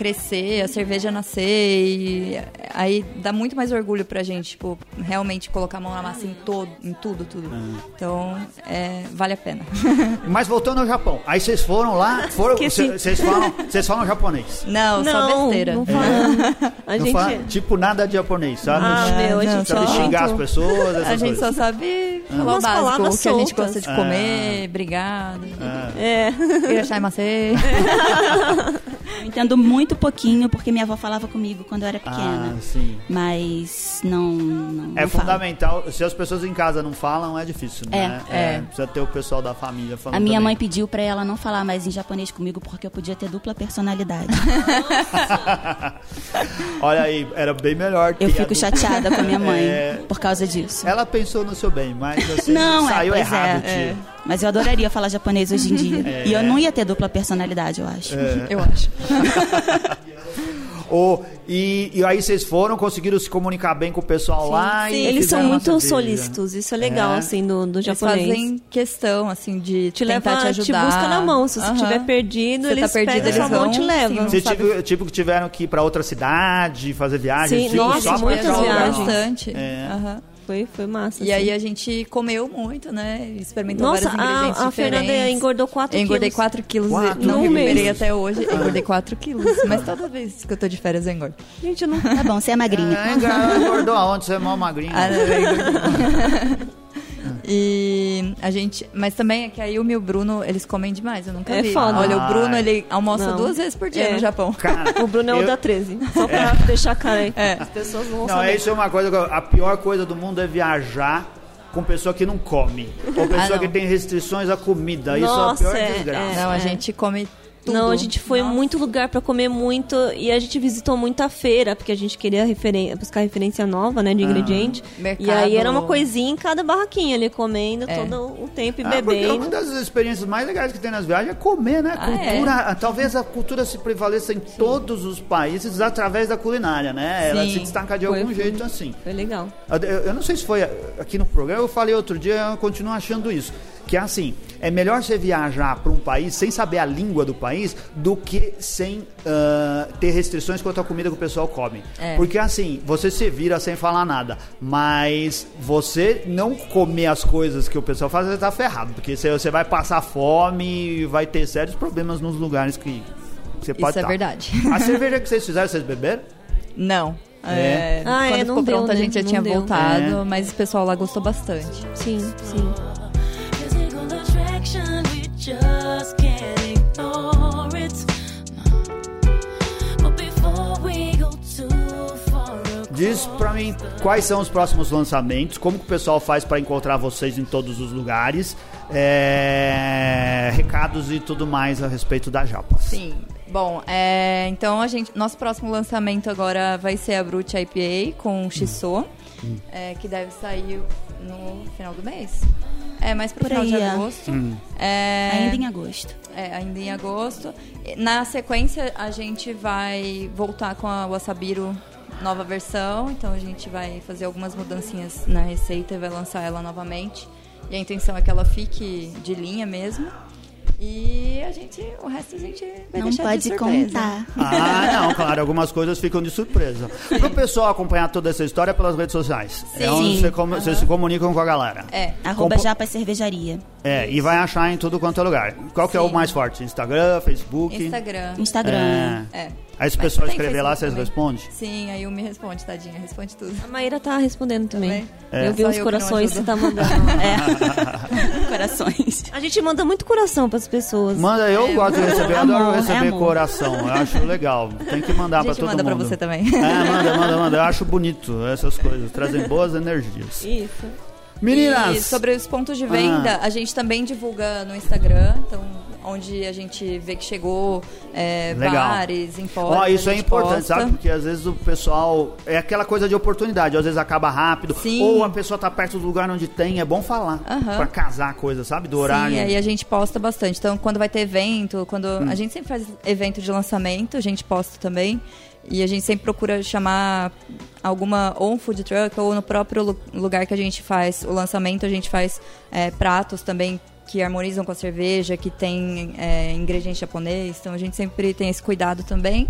crescer, a cerveja nascer e aí dá muito mais orgulho pra gente, tipo, realmente colocar a mão na massa em todo, em tudo, tudo. Então, é, vale a pena. Mas voltando ao Japão, aí vocês foram lá, foram, vocês falam, vocês falam japonês. Não, só besteira. não falando. A Não gente... fala, tipo nada de japonês, sabe? Ah, Não meu, a não, gente sabe só- xingar as pessoas, essas A gente coisas. só sabe falar o Umas básico, palavras o que a gente gosta de comer, obrigado, É. irashai macê. Eu entendo muito pouquinho, porque minha avó falava comigo quando eu era pequena. Ah, sim. Mas não. não É não falo. fundamental. Se as pessoas em casa não falam, é difícil, né? É, é. Precisa ter o pessoal da família falando. A minha também. mãe pediu pra ela não falar mais em japonês comigo porque eu podia ter dupla personalidade. Olha aí, era bem melhor. Eu fico chateada com a minha mãe É. por causa disso. Ela pensou no seu bem, mas assim, Não, é, saiu pois errado, é, tio. Mas eu adoraria falar japonês hoje em dia. É. E eu não ia ter dupla personalidade, eu acho. Eu acho. Ô, e, e aí vocês foram, conseguiram se comunicar bem com o pessoal lá e Eles são muito solícitos, isso é legal, É. assim, do, do Eles japonês. fazem questão, assim, de Te tentar leva, te te, ajudar. busca na mão. Se você estiver perdido, Você tá eles perdido, pegam eles mão e te vão, levam. sim, Vocês tipo, tipo que tiveram que ir pra outra cidade, fazer viagem? Sim, tipo, nossa, muitas viagens. bastante. É. Aham. Foi, foi massa. E assim. aí a gente comeu muito, né? Experimentou Nossa, vários ingredientes a, a diferentes. Fernanda engordou 4 Eu quilos. engordei 4 quilos. Quatro? Não recuperei até hoje. Engordei 4 quilos. Mas toda vez que eu tô de férias eu engordo. Gente, eu não... Tá bom, você é magrinha. É, engordou- aonde? Você é mó magrinho. Ah, não, eu engordei. E a gente. Mas também é que a Yumi e o Bruno, eles comem demais. Eu nunca É vi. foda. Olha, o Bruno, ele almoça Não. duas vezes por dia É. no Japão. Cara, O Bruno é o eu- da 13. Só pra deixar a cara aí. É. As pessoas não vão Não, saber. isso é uma coisa. A pior coisa do mundo é viajar com pessoa que não come. Ou pessoa não. que tem restrições à comida. Nossa, isso é a pior é, desgraça. Não, a É. gente come tudo. Não, a gente foi Nossa. muito lugar pra comer muito e a gente visitou muita feira, porque a gente queria referen buscar referência nova, né, de ingrediente. Mercado. E aí era uma coisinha em cada barraquinha ali, comendo É. todo o tempo e Ah, bebendo. uma das experiências mais legais que tem nas viagens é comer, né? Ah, Cultura, talvez a cultura se prevaleça em todos os países através da culinária, né? Ela Sim. se destaca de Foi, algum foi. jeito assim. Foi legal. Eu, eu não sei se foi aqui no programa, eu falei outro dia, eu continuo achando isso. Que é assim, é melhor você viajar para um país sem saber a língua do país do que sem ah, ter restrições quanto à comida que o pessoal come. É. Porque assim, você se vira sem falar nada, mas você não comer as coisas que o pessoal faz, você tá ferrado. Porque você, você vai passar fome e vai ter sérios problemas nos lugares que você pode Isso é tá. verdade. A cerveja que vocês fizeram, vocês beberam? Não. É. É, Ah, quando é, não ficou deu, a né? gente já Não tinha deu. voltado, É. mas o pessoal lá gostou bastante. Sim, sim. Diz pra mim quais são os próximos lançamentos, como que o pessoal faz pra encontrar vocês em todos os lugares, é, recados e tudo mais a respeito da Japas. Sim. Bom, é, então a gente, nosso próximo lançamento agora vai ser a Brute IPA com Shiso, é, que deve sair no final do mês. É, mais pro Por final de aí, é. agosto. Hum. É, Ainda em agosto. É, ainda em agosto. Na sequência, a gente vai voltar com a Wasabiru nova versão. Então, a gente vai fazer algumas mudancinhas na receita e vai lançar ela novamente. E a intenção é que ela fique de linha mesmo. E a gente, o resto a gente vai Não deixar de pode surpresa. contar. Ah, não, claro, algumas coisas ficam de surpresa. Pro pessoal acompanhar toda essa história pelas redes sociais. É Sim. onde você, com- vocês se comunicam com a galera. É. Arroba Compo- Japa Cervejaria. É, e vai achar em tudo quanto é lugar. Qual que é o Sim. mais forte? Instagram, Facebook? Instagram. Instagram. É. É. Aí se o pessoal escrever lá, vocês também. respondem? Sim, aí o me responde, tadinha. Responde tudo. A Maíra tá respondendo também. É. Eu vi Só os eu corações que você tá mandando. É. Corações. A gente manda muito coração pras pessoas. Manda, eu gosto de receber, eu adoro é receber amor. coração. Eu acho legal. Tem que mandar A pra gente todo manda pra mundo. você também. É, manda, manda, manda. Eu acho bonito essas coisas. Trazem boas energias. Isso. Meninas! E sobre os pontos de venda, a gente também divulga no Instagram, então onde a gente vê que chegou é, bares, em Ó, isso é importante, posta. sabe? Porque às vezes o pessoal. É aquela coisa de oportunidade, às vezes acaba rápido. Sim. Ou a pessoa tá perto do lugar onde tem, é bom falar. Pra casar a coisa, sabe? Do horário. Sim, aí a gente posta bastante. Então, quando vai ter evento, quando Hum. a gente sempre faz evento de lançamento, a gente posta também. E a gente sempre procura chamar alguma ou um food truck ou no próprio lu- lugar que a gente faz o lançamento, a gente faz é, pratos também que harmonizam com a cerveja, que tem é, ingrediente japonês. Então a gente sempre tem esse cuidado também.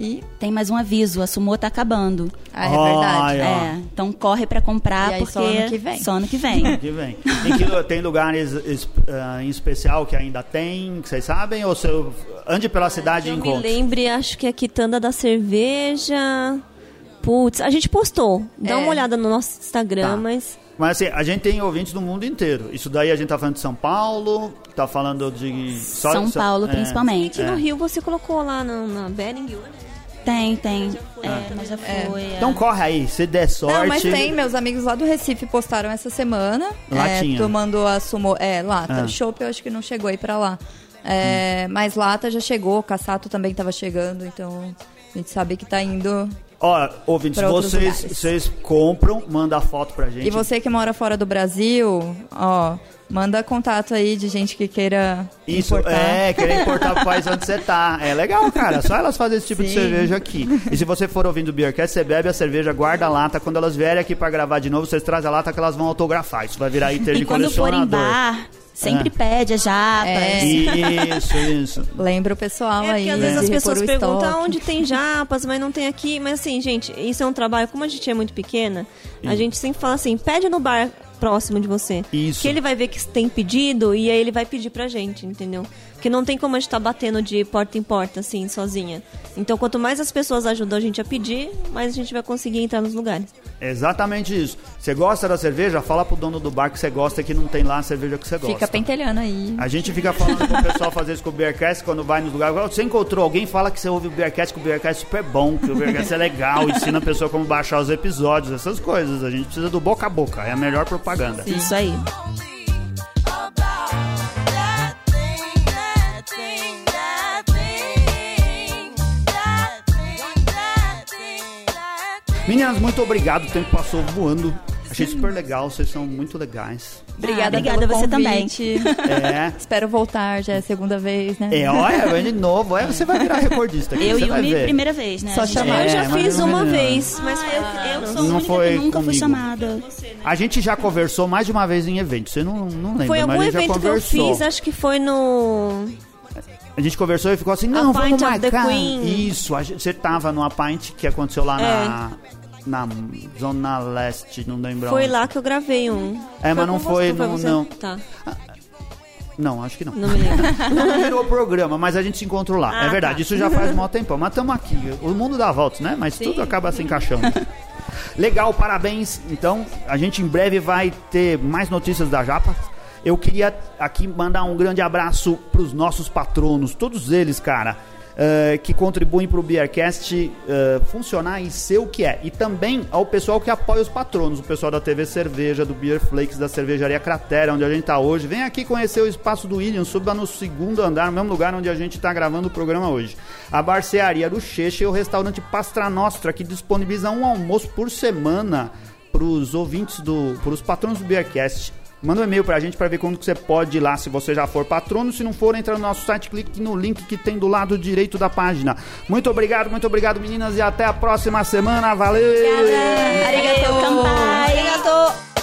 E Tem mais um aviso, a Sumô tá acabando. ah, é verdade. É, então corre pra comprar E aí, porque só ano que vem. só ano que vem. Que vem. Em que, tem lugares es- ah, em especial que ainda tem, que vocês sabem? Ou você ande pela cidade e Eu me lembre, acho que é a quitanda da cerveja. Putz, a gente postou. Dá É. uma olhada no nosso Instagram, Tá. mas Mas assim, a gente tem ouvintes do mundo inteiro. Isso daí a gente tá falando de São Paulo, tá falando de... São Paulo, é. principalmente. Aqui no Rio você colocou lá na, na Bering, né? Tem, tem. É, mas já foi. é. Então corre aí, se der sorte... Não, mas tem, meus amigos lá do Recife postaram essa semana. Latinha. É, tomando a sumo. É, lata. Ah. Chopp eu acho que não chegou aí pra lá. É, Mas lata já chegou, Cassato também tava chegando, então a gente sabe que tá indo. Ó, ouvintes, vocês, vocês compram, manda a foto pra gente. E você que mora fora do Brasil, ó, manda contato aí de gente que queira Isso, importar. é, querer importar pro país onde você tá. É legal, cara. Só elas fazem esse tipo de Sim. cerveja aqui. E se você for ouvindo o Beercast, você bebe a cerveja, guarda a lata. Quando elas vierem aqui pra gravar de novo, vocês trazem a lata que elas vão autografar. Isso vai virar item de E quando for em colecionador. bar, sempre É. pede as japas. É. Isso, isso. Lembra o pessoal É aí. porque às vezes de as pessoas o perguntam estoque. onde tem japas, mas não tem aqui. Mas assim, gente, isso é um trabalho, como a gente é muito pequena, a gente sempre fala assim, pede no bar próximo de você. Isso. Que ele vai ver que tem pedido e aí ele vai pedir pra gente, entendeu? Porque não tem como a gente tá batendo de porta em porta, assim, sozinha. Então, quanto mais as pessoas ajudam a gente a pedir, mais a gente vai conseguir entrar nos lugares. Exatamente isso. Você gosta da cerveja? Fala pro dono do bar que você gosta que não tem lá a cerveja que você gosta. Fica pentelhando aí. A gente fica falando pro pessoal fazer isso com o Beercast quando vai nos lugares. Você encontrou alguém, fala que você ouve o Beercast, que o Beercast é super bom, que o Beercast é legal, ensina a pessoa como baixar os episódios, essas coisas. A gente precisa do boca a boca, é a melhor propaganda. Isso aí. Meninas, muito obrigado, o tempo passou voando. Achei super legal, vocês são muito legais. Obrigada, Ah, obrigada pelo você convite. É. Espero voltar, já é a segunda vez, né? É, olha, vem de novo. É, você vai virar recordista aqui, Eu e o vai Mi, primeira vez, né? Só chamar. É, eu já mas fiz uma não. vez, mas Ah, eu sou Não foi que nunca comigo. fui chamada. A gente já conversou mais de uma vez em evento. Você não, não lembra, Foi mas algum a gente já evento que eu conversou. fiz, acho que foi no. A gente conversou e ficou assim, não, A vamos Pint of the marcar. Queen. Isso, a gente, você tava numa Pint que aconteceu lá É. na, na Zona Leste, não lembro Foi onde. lá que eu gravei um. É, mas não foi, não- você? não. Tá, Não, acho que não. não me lembro. Não virou programa, mas a gente se encontrou lá. Ah, é verdade, tá. isso já faz um maior tempão. Mas estamos aqui. O mundo dá voltas, né? Mas tudo acaba se encaixando. Legal, parabéns. Então, a gente em breve vai ter mais notícias da Japa. Eu queria aqui mandar um grande abraço para os nossos patronos, todos eles, cara, eh, que contribuem para o Beercast eh, funcionar e ser o que é. E também ao pessoal que apoia os patronos, o pessoal da TV Cerveja, do Beer Flakes, da Cervejaria Cratera, onde a gente está hoje. Vem aqui conhecer o espaço do William, suba no segundo andar, no mesmo lugar onde a gente está gravando o programa hoje. A Barcearia do Cheche e o restaurante Pastra Nostra, que disponibiliza um almoço por semana para os ouvintes do, para os patronos do Beercast. Manda um e-mail pra gente pra ver quando que você pode ir lá se você já for patrono. Se não for, entra no nosso site, clique no link que tem do lado direito da página. Muito obrigado, muito obrigado, meninas, e até a próxima semana. Valeu! Arigatou, kanpai.